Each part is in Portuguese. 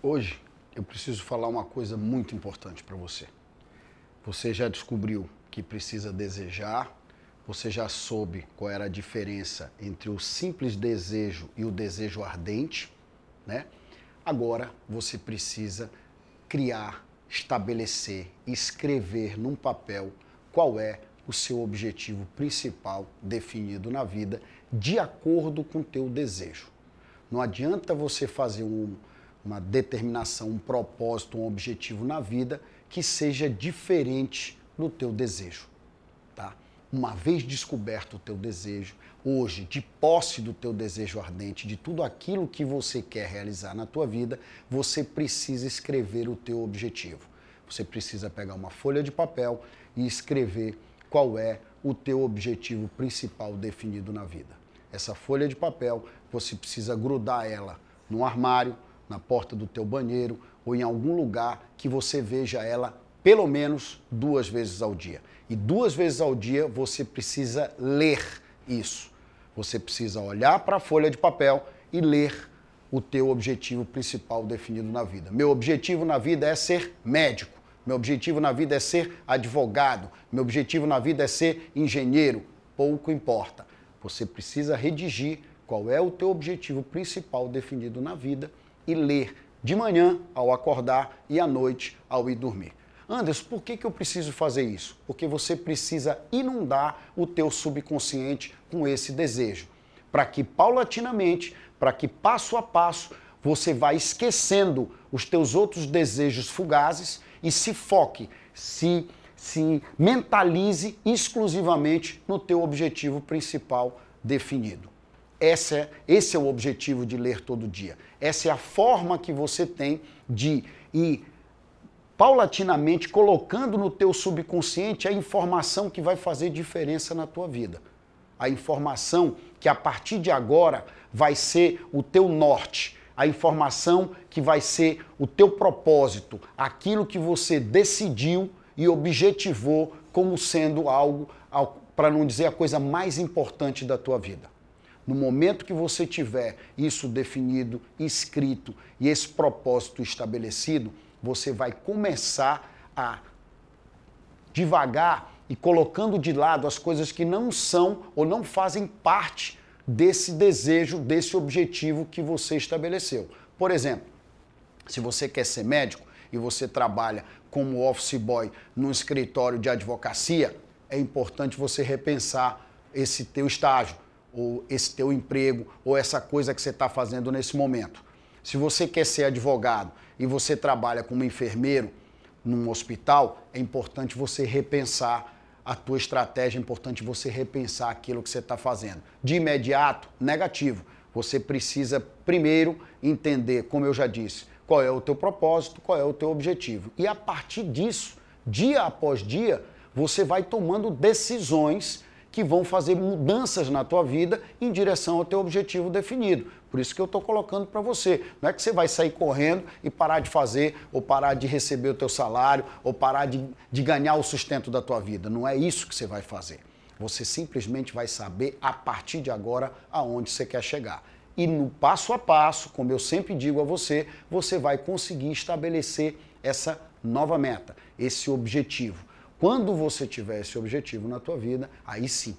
Hoje eu preciso falar uma coisa muito importante para você. Você já descobriu que precisa desejar, você já soube qual era a diferença entre o simples desejo e o desejo ardente, né? Agora você precisa criar, estabelecer, escrever num papel qual é o seu objetivo principal definido na vida de acordo com o teu desejo. Não adianta você fazer um, uma determinação, um propósito, um objetivo na vida que seja diferente do teu desejo, tá? Uma vez descoberto o teu desejo, hoje, de posse do teu desejo ardente, de tudo aquilo que você quer realizar na tua vida, você precisa escrever o teu objetivo. Você precisa pegar uma folha de papel e escrever qual é o teu objetivo principal definido na vida. Essa folha de papel, você precisa grudar ela no armário, na porta do teu banheiro ou em algum lugar que você veja ela pelo menos duas vezes ao dia. E duas vezes ao dia você precisa ler isso. Você precisa olhar para a folha de papel e ler o teu objetivo principal definido na vida. Meu objetivo na vida é ser médico. Meu objetivo na vida é ser advogado. Meu objetivo na vida é ser engenheiro. Pouco importa. Você precisa redigir qual é o teu objetivo principal definido na vida e ler de manhã ao acordar e à noite ao ir dormir. Anderson, por que, que eu preciso fazer isso? Porque você precisa inundar o teu subconsciente com esse desejo, para que paulatinamente, para que passo a passo, você vá esquecendo os teus outros desejos fugazes e se foque, se, se mentalize exclusivamente no teu objetivo principal definido. Esse é, esse é o objetivo de ler todo dia. Essa é a forma que você tem de ir paulatinamente colocando no teu subconsciente a informação que vai fazer diferença na tua vida. A informação que a partir de agora vai ser o teu norte, a informação que vai ser o teu propósito, aquilo que você decidiu e objetivou como sendo algo, para não dizer a coisa mais importante da tua vida. No momento que você tiver isso definido, escrito e esse propósito estabelecido, você vai começar a devagar e colocando de lado as coisas que não são ou não fazem parte desse desejo, desse objetivo que você estabeleceu. Por exemplo, se você quer ser médico e você trabalha como office boy num escritório de advocacia, é importante você repensar esse teu estágio ou esse teu emprego, ou essa coisa que você está fazendo nesse momento. Se você quer ser advogado e você trabalha como enfermeiro num hospital, é importante você repensar a tua estratégia, é importante você repensar aquilo que você está fazendo. De imediato, negativo. Você precisa primeiro entender, como eu já disse, qual é o teu propósito, qual é o teu objetivo. E a partir disso, dia após dia, você vai tomando decisões que vão fazer mudanças na tua vida em direção ao teu objetivo definido. Por isso que eu estou colocando para você. Não é que você vai sair correndo e parar de fazer, ou parar de receber o teu salário, ou parar de, de ganhar o sustento da tua vida. Não é isso que você vai fazer. Você simplesmente vai saber a partir de agora aonde você quer chegar. E no passo a passo, como eu sempre digo a você, você vai conseguir estabelecer essa nova meta, esse objetivo. Quando você tiver esse objetivo na tua vida, aí sim,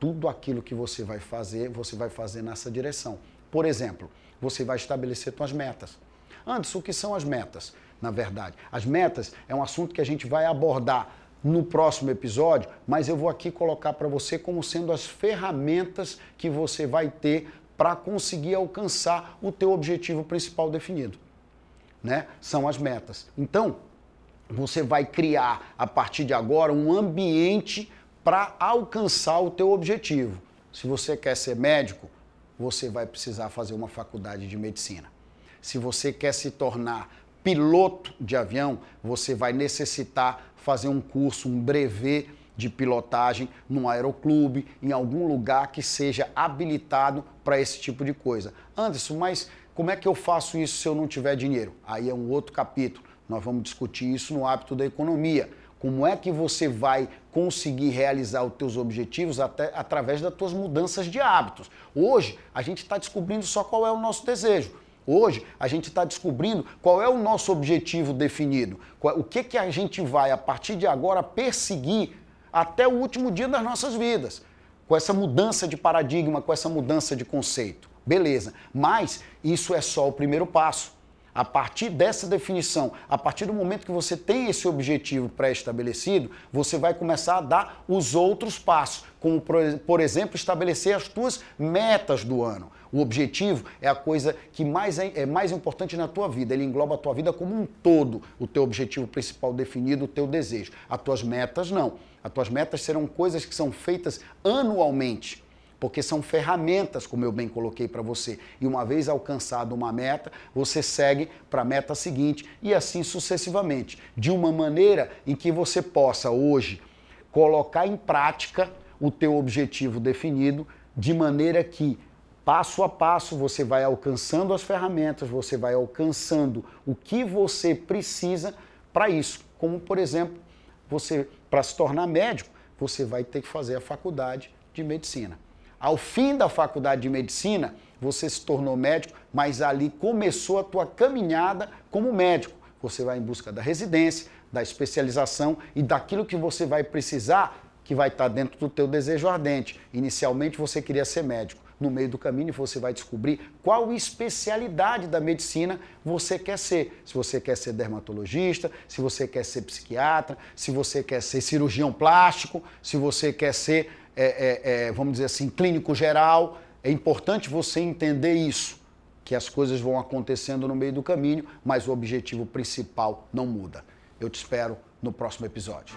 tudo aquilo que você vai fazer, você vai fazer nessa direção. Por exemplo, você vai estabelecer suas metas. Antes, o que são as metas? Na verdade, as metas é um assunto que a gente vai abordar no próximo episódio, mas eu vou aqui colocar para você como sendo as ferramentas que você vai ter para conseguir alcançar o teu objetivo principal definido, né? São as metas. Então, você vai criar a partir de agora um ambiente para alcançar o teu objetivo. Se você quer ser médico, você vai precisar fazer uma faculdade de medicina. Se você quer se tornar piloto de avião, você vai necessitar fazer um curso, um brevet de pilotagem num aeroclube, em algum lugar que seja habilitado para esse tipo de coisa. Anderson, mas como é que eu faço isso se eu não tiver dinheiro? Aí é um outro capítulo. Nós vamos discutir isso no hábito da economia. Como é que você vai conseguir realizar os teus objetivos até através das tuas mudanças de hábitos? Hoje, a gente está descobrindo só qual é o nosso desejo. Hoje a gente está descobrindo qual é o nosso objetivo definido, o que, que a gente vai a partir de agora perseguir até o último dia das nossas vidas, com essa mudança de paradigma, com essa mudança de conceito. Beleza, mas isso é só o primeiro passo. A partir dessa definição, a partir do momento que você tem esse objetivo pré-estabelecido, você vai começar a dar os outros passos, como por exemplo estabelecer as tuas metas do ano. O objetivo é a coisa que mais é, é mais importante na tua vida. Ele engloba a tua vida como um todo, o teu objetivo principal definido, o teu desejo. As tuas metas não. As tuas metas serão coisas que são feitas anualmente porque são ferramentas, como eu bem coloquei para você. E uma vez alcançada uma meta, você segue para a meta seguinte e assim sucessivamente, de uma maneira em que você possa hoje colocar em prática o teu objetivo definido, de maneira que passo a passo você vai alcançando as ferramentas, você vai alcançando o que você precisa para isso. Como por exemplo, você para se tornar médico, você vai ter que fazer a faculdade de medicina. Ao fim da faculdade de medicina, você se tornou médico, mas ali começou a tua caminhada como médico. Você vai em busca da residência, da especialização e daquilo que você vai precisar, que vai estar dentro do teu desejo ardente. Inicialmente você queria ser médico. No meio do caminho você vai descobrir qual especialidade da medicina você quer ser. Se você quer ser dermatologista, se você quer ser psiquiatra, se você quer ser cirurgião plástico, se você quer ser é, é, vamos dizer assim, clínico geral. É importante você entender isso, que as coisas vão acontecendo no meio do caminho, mas o objetivo principal não muda. Eu te espero no próximo episódio.